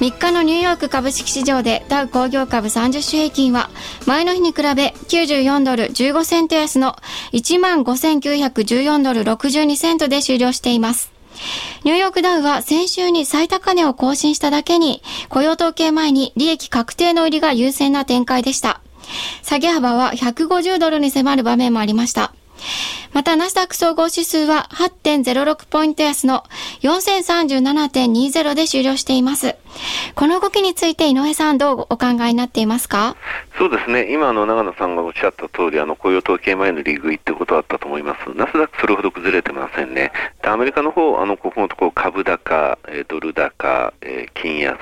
3日のニューヨーク株式市場でダウ工業株30種平均は前の日に比べ94ドル15セント安の15,914ドル62セントで終了しています。ニューヨークダウは先週に最高値を更新しただけに雇用統計前に利益確定の売りが優先な展開でした。下げ幅は150ドルに迫る場面もありました。また、ナスダック総合指数は8.06ポイント安の4037.20で終了しています。この動きについて井上さんどうお考えになっていますか？そうですね。今、の、長野さんがおっしゃった通り、あの、雇用統計前の利食いってことだったと思います。ナスダックそれほど崩れてませんね。で、アメリカの方、あの、ここのところ株高、えドル高、え金安、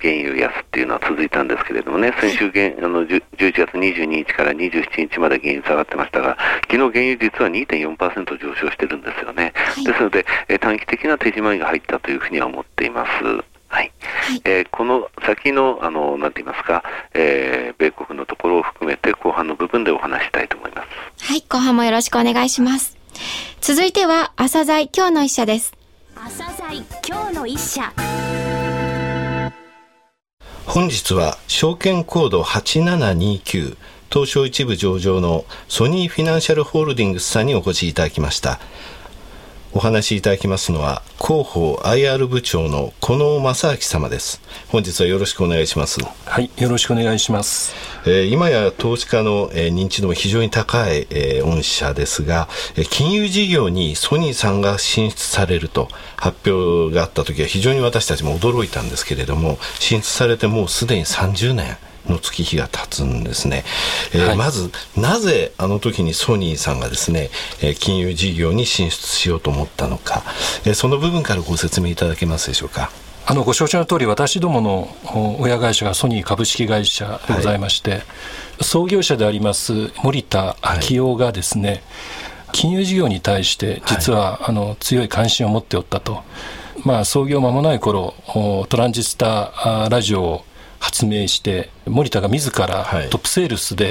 原油安っていうのは続いたんですけれどもね、先週、あの、11月22日から27日まで原油下がってましたが、昨日原油実は2.4%上昇してるんですよね。はい、ですので、え短期的な手締まいが入ったというふうには思っています。はい、はい、えー、この先の、あの、なんて言いますか、えー、米国のところを含めて後半の部分でお話したいと思います。はい、後半もよろしくお願いします。続いては、朝鮮今日の一社です。朝鮮今日の一社。本日は証券コード8729東証一部上場のソニーフィナンシャルホールディングスさんにお越しいただきましたお話しいただきますのは広報 IR 部長の近野正明様です。本日はよろしくお願いします。はいよろしくお願いします、えー、今や投資家の、えー、認知度も非常に高い、えー、御社ですが、えー、金融事業にソニーさんが進出されると発表があった時は非常に私たちも驚いたんですけれども進出されてもうすでに30年の月日が経つんですね、えーはい、まずなぜあの時にソニーさんがですね、えー、金融事業に進出しようと思ったのか、えー、その部分からご説明いただけますでしょうか。あのご承知の通り私どもの親会社がソニー株式会社でございまして、はい、創業者であります森田昭夫がですね、はい、金融事業に対して実は、あの強い関心を持っておったと。まあ、創業間もない頃トランジスタラジオを発明して森田が自らトップセールスで、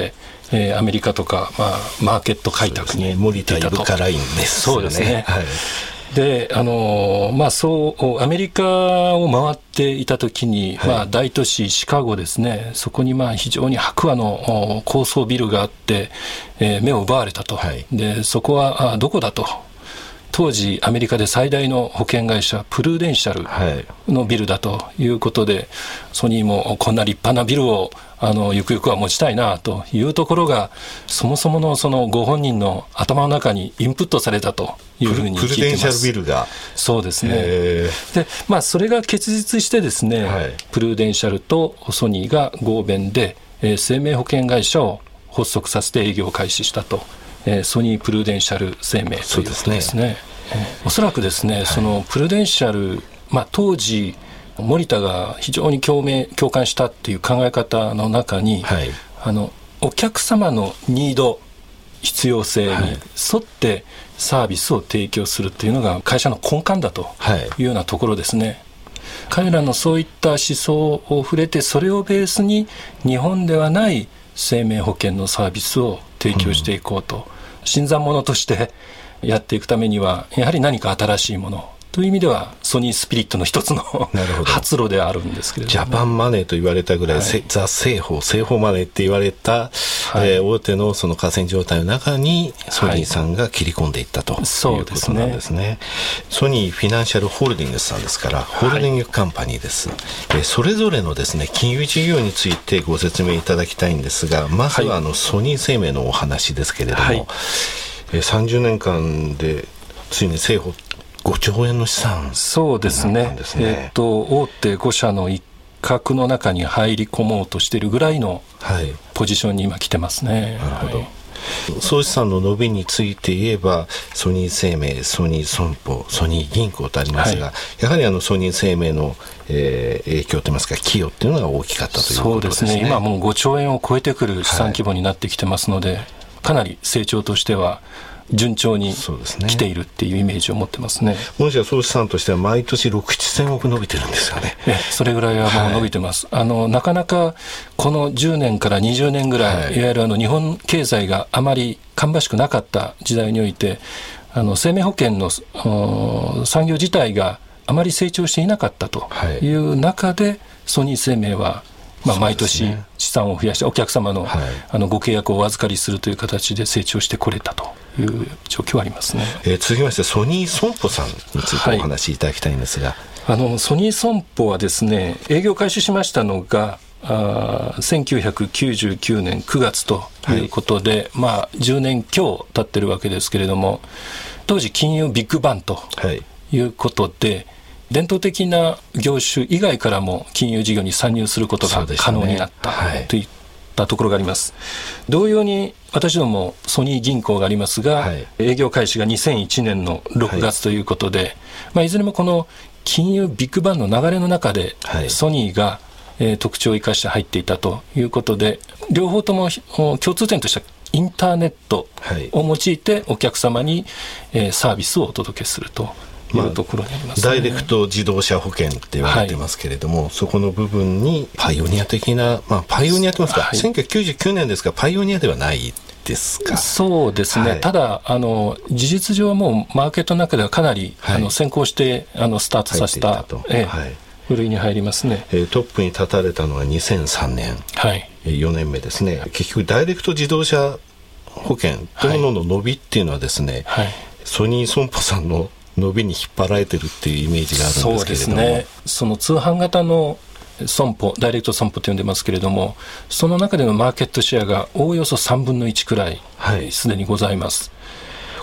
はい、えー、アメリカとか、まあ、マーケット開拓に森田イブカラインです、そうですね、はい。であのまあ、そうアメリカを回っていたときに、はい、まあ、大都市シカゴですね、そこにまあ非常に白亜の高層ビルがあって、えー、目を奪われたと、はい、でそこはあどこだと当時アメリカで最大の保険会社プルーデンシャルのビルだということで、はい、ソニーもこんな立派なビルをあのゆくゆくは持ちたいなというところがそもそものそのご本人の頭の中にインプットされたというふうに聞いてます。プルデンシャルビルが。そうですね。で、まあ、それが結実してですね、はい、プルーデンシャルとソニーが合弁で、えー、生命保険会社を発足させて営業を開始したと。えー、ソニープルデンシャル生命ということですね。おそらくですね、はい、そのプルデンシャル、まあ、当時、森田が非常に共鳴共感したっていう考え方の中に、はい、あのお客様のニード必要性に沿ってサービスを提供するっていうのが会社の根幹だとい。うようなところですね。はい、彼らのそういった思想を触れてそれをベースに日本ではない生命保険のサービスを提供していこうと、新参者としてやっていくためにはやはり何か新しいものという意味ではソニースピリットの一つの発露であるんですけれども、ジャパンマネーと言われたぐらい、はい、ザ・製法製法マネーって言われた、はい、えー、大手のその河川状態の中にソニーさんが切り込んでいったと、はい、いうことなんですね。ソニーフィナンシャルホールディングスさんですからホールディングカンパニーです、はい、えー、それぞれのですね金融事業についてご説明いただきたいんですがまずはあの、ソニー生命のお話ですけれども、はい、えー、30年間でついに政府5兆円の資産、そうですね、えー、っと大手5社の一角の中に入り込もうとしているぐらいのポジションに今来てますね。なるほど、総資産の伸びについて言えばソニー生命ソニー損保ソニー銀行とありますが、はい、やはりあのソニー生命の、えー、影響といいますか寄与っていうのが大きかったということですね。そうですね。今もう5兆円を超えてくる資産規模になってきてますので、はい、かなり成長としては順調に来ているっていうイメージを持ってますね。もしや総資産としては毎年6、7000億伸びてるんですよね。それぐらいはもう伸びてます。はい、あの、なかなかこの10年から20年ぐらい、はい、いわゆるあの日本経済があまり芳しくなかった時代において、あの生命保険の産業自体があまり成長していなかったという中で、はい、ソニー生命はまあ、毎年資産を増やしてお客様の,、あのご契約をお預かりするという形で成長してこれたという状況はありますね、えー、続きましてソニー損保さんについてお話しいただきたいんですが、はい、あのソニー損保はですね営業開始しましたのがあ1999年9月ということで、はい、まあ、10年強経ってるわけですけれども当時金融ビッグバンとい。うことで、はい伝統的な業種以外からも金融事業に参入することが可能になった、といったところがあります。同様に私どもソニー銀行がありますが、はい、営業開始が2001年の6月ということで、はい。まあ、いずれもこの金融ビッグバンの流れの中で、ソニーが、えー、特徴を生かして入っていたということで、両方とも共通点としたインターネットを用いてお客様に、えー、サービスをお届けするというところにあります、ね、ダイレクト自動車保険って言われてますけれども、はい、そこの部分にパイオニア的な、まあ、パイオニアってますか、はい、1999年ですが、パイオニアではないですか。そうですね、はい、ただあの、事実上はもうマーケットの中ではかなり、はい、あの先行してあのスタートさせた。たえはい。部類に入りますね、えー、トップに立たれたのは2003年、はい、4年目ですね。結局ダイレクト自動車保険というものの伸びっていうのはですね、はい、ソニー損保さんの伸びに引っ張られてるっていうイメージがあるんですけれども。そうですね。その通販型の損保ダイレクト損保と呼んでますけれどもその中でのマーケットシェアがおおよそ3分の1くらい。すで、にございます。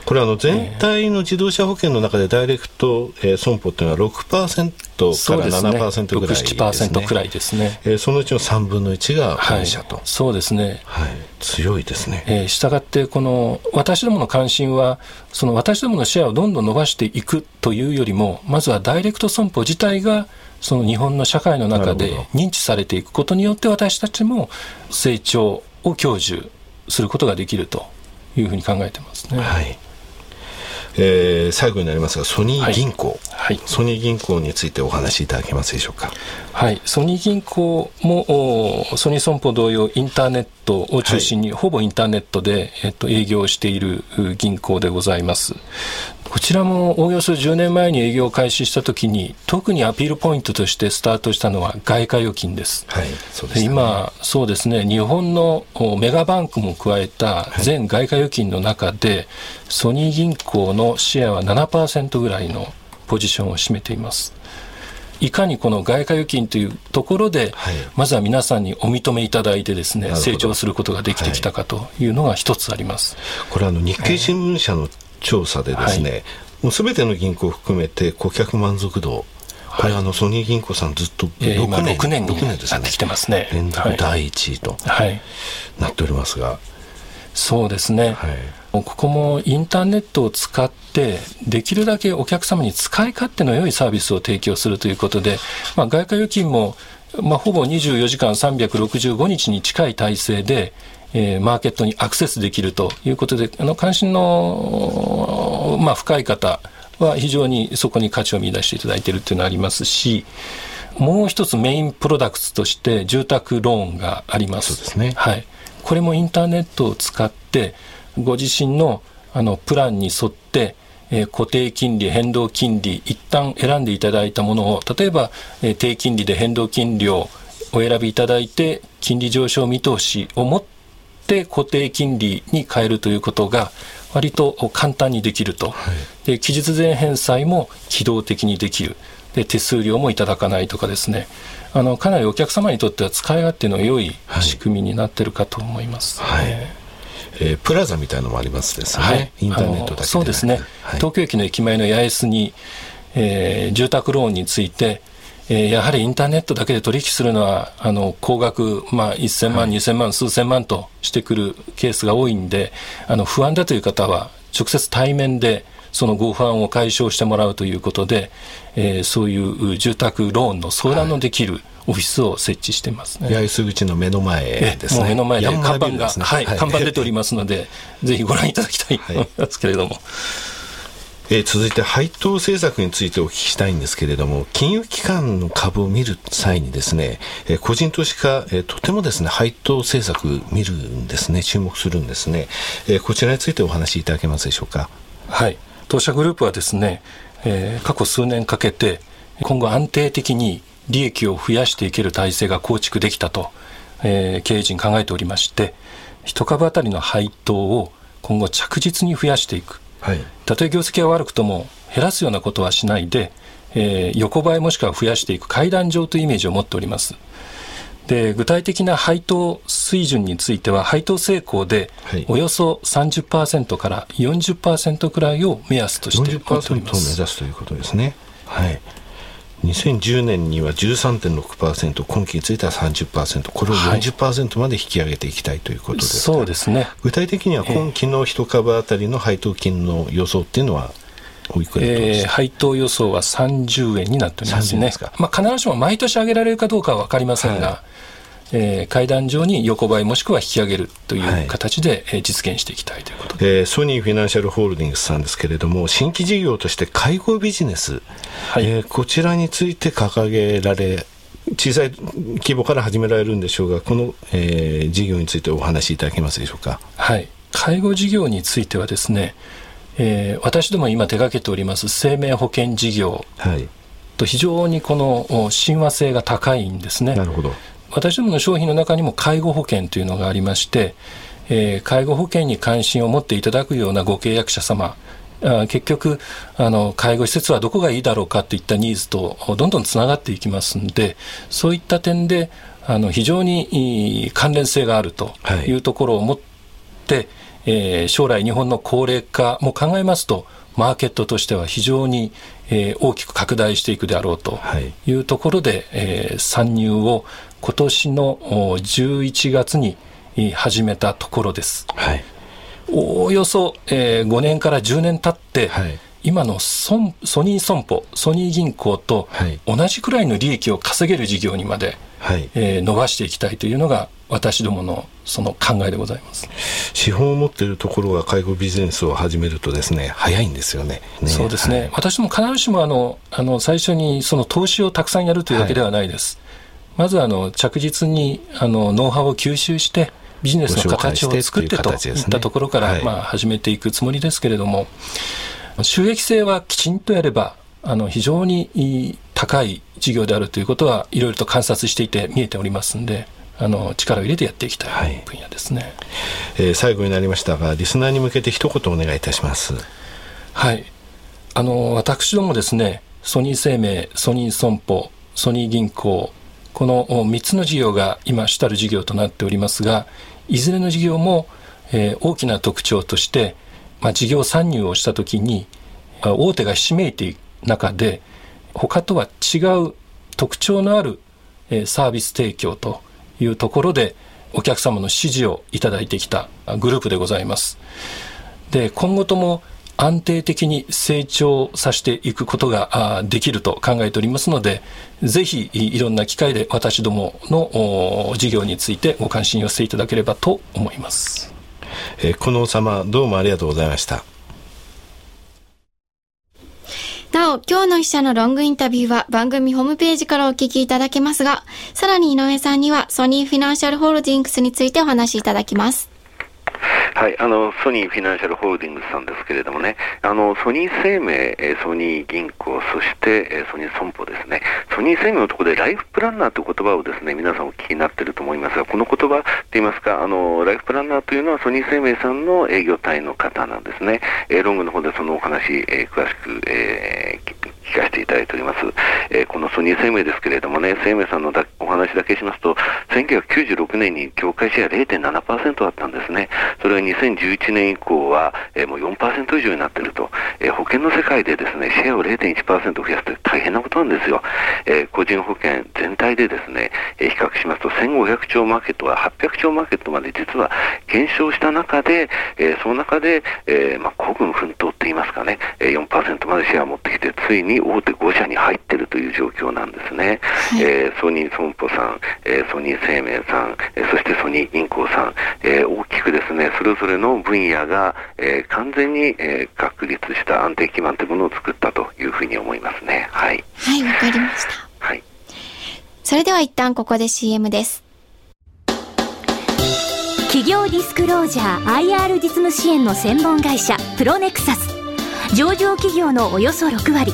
これあの全体の自動車保険の中でダイレクト、えー、損保っていうのは6%から7%ぐらいですね。7%くらいですね。えー、そのうちの3分の1が本社と。はい、そうですね。はい。強いですね。えー、したがってこの私どもの関心はその私どものシェアをどんどん伸ばしていくというよりもまずはダイレクト損保自体がその日本の社会の中で認知されていくことによって私たちも成長を享受することができるというふうに考えてますね。はいえー、最後になりますがソニー銀行、はい、ソニー銀行についてお話しいただけますでしょうか？はい。ソニー銀行もソニー損保同様インターネットを中心に、はい、ほぼインターネットで、えっと、営業している銀行でございます。こちらもおおよそ10年前に営業を開始したときに、特にアピールポイントとしてスタートしたのは外貨預金です。はい、そうです、ね、今、そうですね、日本のメガバンクも加えた全外貨預金の中で、はい、ソニー銀行のシェアは7%ぐらいのポジションを占めています。いかにこの外貨預金というところで、はい、まずは皆さんにお認めいただいてですね成長することができてきたかというのが一つあります、これあの日経新聞社の調査でですね、はい、もうすべての銀行を含めて顧客満足度これ、あのソニー銀行さんずっと6年,、6年になってきてますね。連続第1位となっておりますが、そうですね、はい、ここもインターネットを使ってできるだけお客様に使い勝手の良いサービスを提供するということで、まあ、外貨預金も、まあ、ほぼ24時間365日に近い体制でえー、マーケットにアクセスできるということで、あの関心の、まあ、深い方は非常にそこに価値を見出していただいているというのがありますし、もう一つメインプロダクツとして住宅ローンがあります。そうですね。はい。これもインターネットを使って、ご自身のあのプランに沿って、えー、固定金利、変動金利、一旦選んでいただいたものを、例えば、えー、低金利で変動金利をお選びいただいて、金利上昇見通しを持っって固定金利に変えるということが割と簡単にできると、はい、で期日前返済も機動的にできる。で手数料もいただかないとかですね。あのかなりお客様にとっては使い勝手の良い仕組みになってるかと思います。はい、えー、えー、プラザみたいのもありますですね、はい、インターネットだけそうですね、はい、東京駅の駅前の八重洲に、えー、住宅ローンについてえー、やはりインターネットだけで取引するのは、あの、高額、まあ、1000万、はい、2000万、数千万としてくるケースが多いんで、あの、不安だという方は、直接対面で、そのご不安を解消してもらうということで、えー、そういう住宅ローンの相談のできる、オフィスを設置してますね。八重洲口の目の前ですね。目の前で看板が、ね、はい、はい、看板出ておりますので、ぜひご覧いただきたいと思いますけれども。えー、続いて配当政策についてお聞きしたいんですけれども、金融機関の株を見る際にですね、えー、個人投資家、えー、とてもですね、配当政策見るんですね、注目するんですね。えこちらについてお話しいただけますでしょうか。はい。当社グループはですね、え過去数年かけて、今後安定的に利益を増やしていける体制が構築できたと、え経営陣考えておりまして、一株当たりの配当を今後着実に増やしていく。はい、たとえ業績が悪くとも減らすようなことはしないで、えー、横ばいもしくは増やしていく階段状というイメージを持っております。で具体的な配当水準については配当成功でおよそ30%から40%くらいを目安としております。40%を目指すということですね。はい。2010年には13.6%、今期については30%、これを40%まで引き上げていきたいということです、はい、そうですね。具体的には今期の1株当たりの配当金の予想っていうのは、おいくらえー、配当予想は30円になっておりますね。まあ、必ずしも毎年上げられるかどうかは分かりませんが、はい。えー、階段上に横ばいもしくは引き上げるという形で、はい、実現していきたいということで、えー、ソニーフィナンシャルホールディングスさんですけれども新規事業として介護ビジネス、はい、えー、こちらについて掲げられ小さい規模から始められるんでしょうがこの、えー、事業についてお話しいただけますでしょうか？はい。介護事業についてはですね、えー、私ども今手掛けております生命保険事業と非常にこの親和性が高いんですね。なるほど私どもの商品の中にも介護保険というのがありまして、えー、介護保険に関心を持っていただくようなご契約者様あ結局あの介護施設はどこがいいだろうかといったニーズとどんどんつながっていきますんでそういった点であの非常に関連性があるというところを持って、はい、えー、将来日本の高齢化も考えますとマーケットとしては非常に、えー、大きく拡大していくであろうとい。うところで、はい、えー、参入を今年の11月に始めたところです。はい、おおよそ、えー、5年から10年経って、はい、今のソソニー損保、ソニー銀行と同じくらいの利益を稼げる事業にまで、はい、えー、伸ばしていきたいというのが私どものその考えでございます。資本を持っているところが介護ビジネスを始めるとですね早いんですよね、ね、そうですね、はい、私も必ずしもあのあの最初にその投資をたくさんやるというわけではないです、まずあの着実にあのノウハウを吸収してビジネスの形を作ってといったところから、まあ、始めていくつもりですけれども、収益性はきちんとやればあの非常に高い事業であるということはいろいろと観察していて見えておりますんで。あの力を入れてやっていきたい分野ですね、はい、えー、最後になりましたがリスナーに向けて一言お願いいたします。はい。あの私どもですねソニー生命ソニー損保ソニー銀行この3つの事業が今主たる事業となっておりますがいずれの事業も、えー、大きな特徴として、まあ、事業参入をした時に大手がひしめいていく中で他とは違う特徴のある、えー、サービス提供というところでお客様の支持をいただいてきたグループでございます。で今後とも安定的に成長させていくことができると考えておりますので、ぜひいろんな機会で私どもの事業についてご関心を寄せていただければと思います。えー、この様どうもありがとうございました。なお、今日の記者のロングインタビューは番組ホームページからお聞きいただけますが、さらに井上さんにはソニーフィナンシャルホールディングスについてお話しいただきます。はい、あの、ソニーフィナンシャルホールディングスさんですけれどもね、あの、ソニー生命、ソニー銀行、そしてソニー損保ですね、ソニー生命のところでライフプランナーという言葉をですね、皆さんお聞きになっていると思いますが、この言葉といいますか、あの、ライフプランナーというのはソニー生命さんの営業隊の方なんですね。え、ロングの方でそのお話、え、詳しく、えー、聞かせていただいております。えー、このソニー生命ですけれどもね、生命さんのだお話だけしますと、1996年に業界シェア0.7%あったんですね。それが2011年以降は、えー、もう4%以上になっていると、えー、保険の世界でですね、シェアを0.1%増やすって大変なことなんですよ。え、個人保険全体でですね、え、比較しますと1500兆マーケットは800兆マーケットまで実は減少した中で、え、その中で、えー、まあ、孤軍奮闘って言いますかね、4%までシェアを持ってきて、ついに大手5社に入っているという状況なんですね。はい、えー、ソニー損保さん、えー、ソニー生命さん、えー、そしてソニー銀行さん、えー、大きくですね、それぞれの分野が、えー、完全に、えー、確立した安定基盤というものを作ったというふうに思いますね。はい。はい、わかりました。はい。それでは一旦ここで CM です。企業ディスクロージャー IR 実務支援の専門会社プロネクサス上場企業のおよそ6割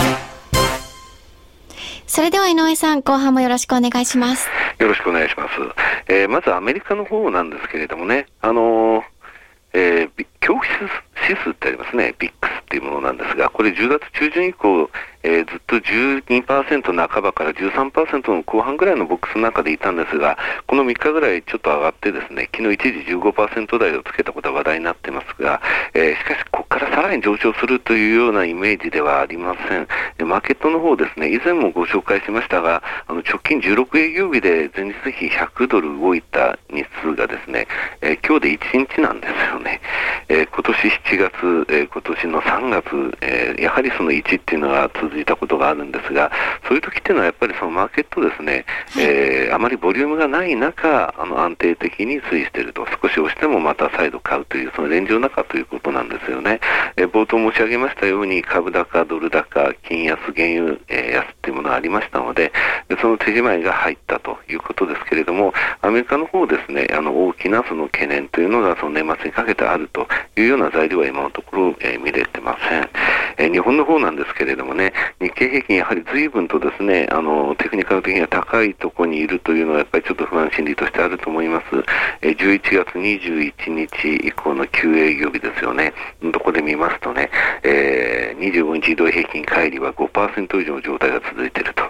それでは井上さん後半もよろしくお願いします。よろしくお願いします、えー、まずアメリカの方なんですけれどもね。あのー、えー、恐怖指数ってありますね、 VIX っていうものなんですが、これ10月中旬以降、えー、ずっと12%半ばから13%の後半ぐらいのボックスの中でいたんですが、この3日ぐらいちょっと上がってですね、昨日一時15%台をつけたことは話題になってますが、えー、しかしここからさらに上昇するというようなイメージではありません。でマーケットの方ですね、以前もご紹介しましたが、あの直近16営業日で前日比100ドル動いた日数がですね、えー、今日で1日なんですよね。えー、今年7月、えー、今年の3月、えー、やはりその1っていうのが続いたことがあるんですが、そういう時っていうのはやっぱりそのマーケットですね、えー、あまりボリュームがない中、あの安定的に推移していると、少し押してもまた再度買うという、そのレンジの中ということなんですよね。えー、冒頭申し上げましたように、株高、ドル高、金安、原油、えー、安っていうものがありましたので、その手仕舞いが入ったということですけれども、アメリカの方ですね、あの大きなその懸念というのがその年末にかけてあるというような材料は今のところ、えー、見れてません。えー、日本の方なんですけれどもね、日経平均やはり随分とですね、あの、テクニカル的には高いところにいるというのはやっぱりちょっと不安心理としてあると思います。えー、11月21日以降の休営業日ですよね。どこで見ますとね、えー、25日移動平均乖離は5%以上の状態が続いていると。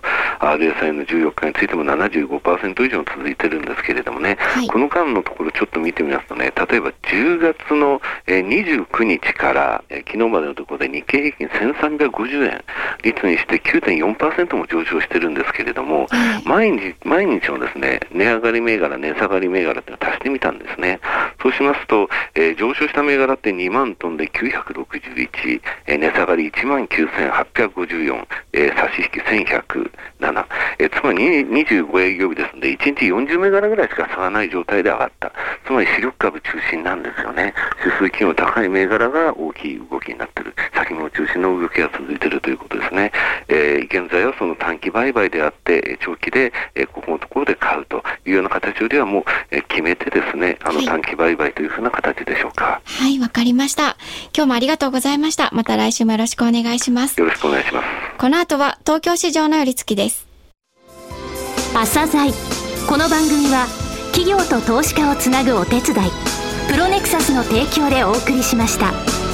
RSI の14日についても75%以上続いてるんですけれどもね、はい、この間のところちょっと見てみますとね、例えば10月の29日から昨日までのところで日経平均1350円率にして9.4%も上昇してるんですけれども、はい、毎日、毎日のですね、値上がり銘柄、値下がり銘柄っていうのを足してみたんですね。そうしますと、えー、上昇した銘柄って2万トンで961、えー、値下がり1万9854、えー、差し引き1107、えー、つまり25営業日ですので、1日40銘柄ぐらいしか差がない状態で上がった。つまり主力株中心なんですよね。指数金の高い銘柄が大きい動きになっている。先物中心の動きが続いているということですね。えー、現在はその短期売買であって、長期で、えー、ここのところで買うというような形よりはもう、えー、決めてですね、あの短期売買というふうな形でしょうか。はい、わ、かりました。今日もありがとうございました。また来週もよろしくお願いします。よろしくお願いします。この後は東京市場の寄り付きです。朝鮮この番組は企業と投資家をつなぐお手伝いプロネクサスの提供でお送りしました。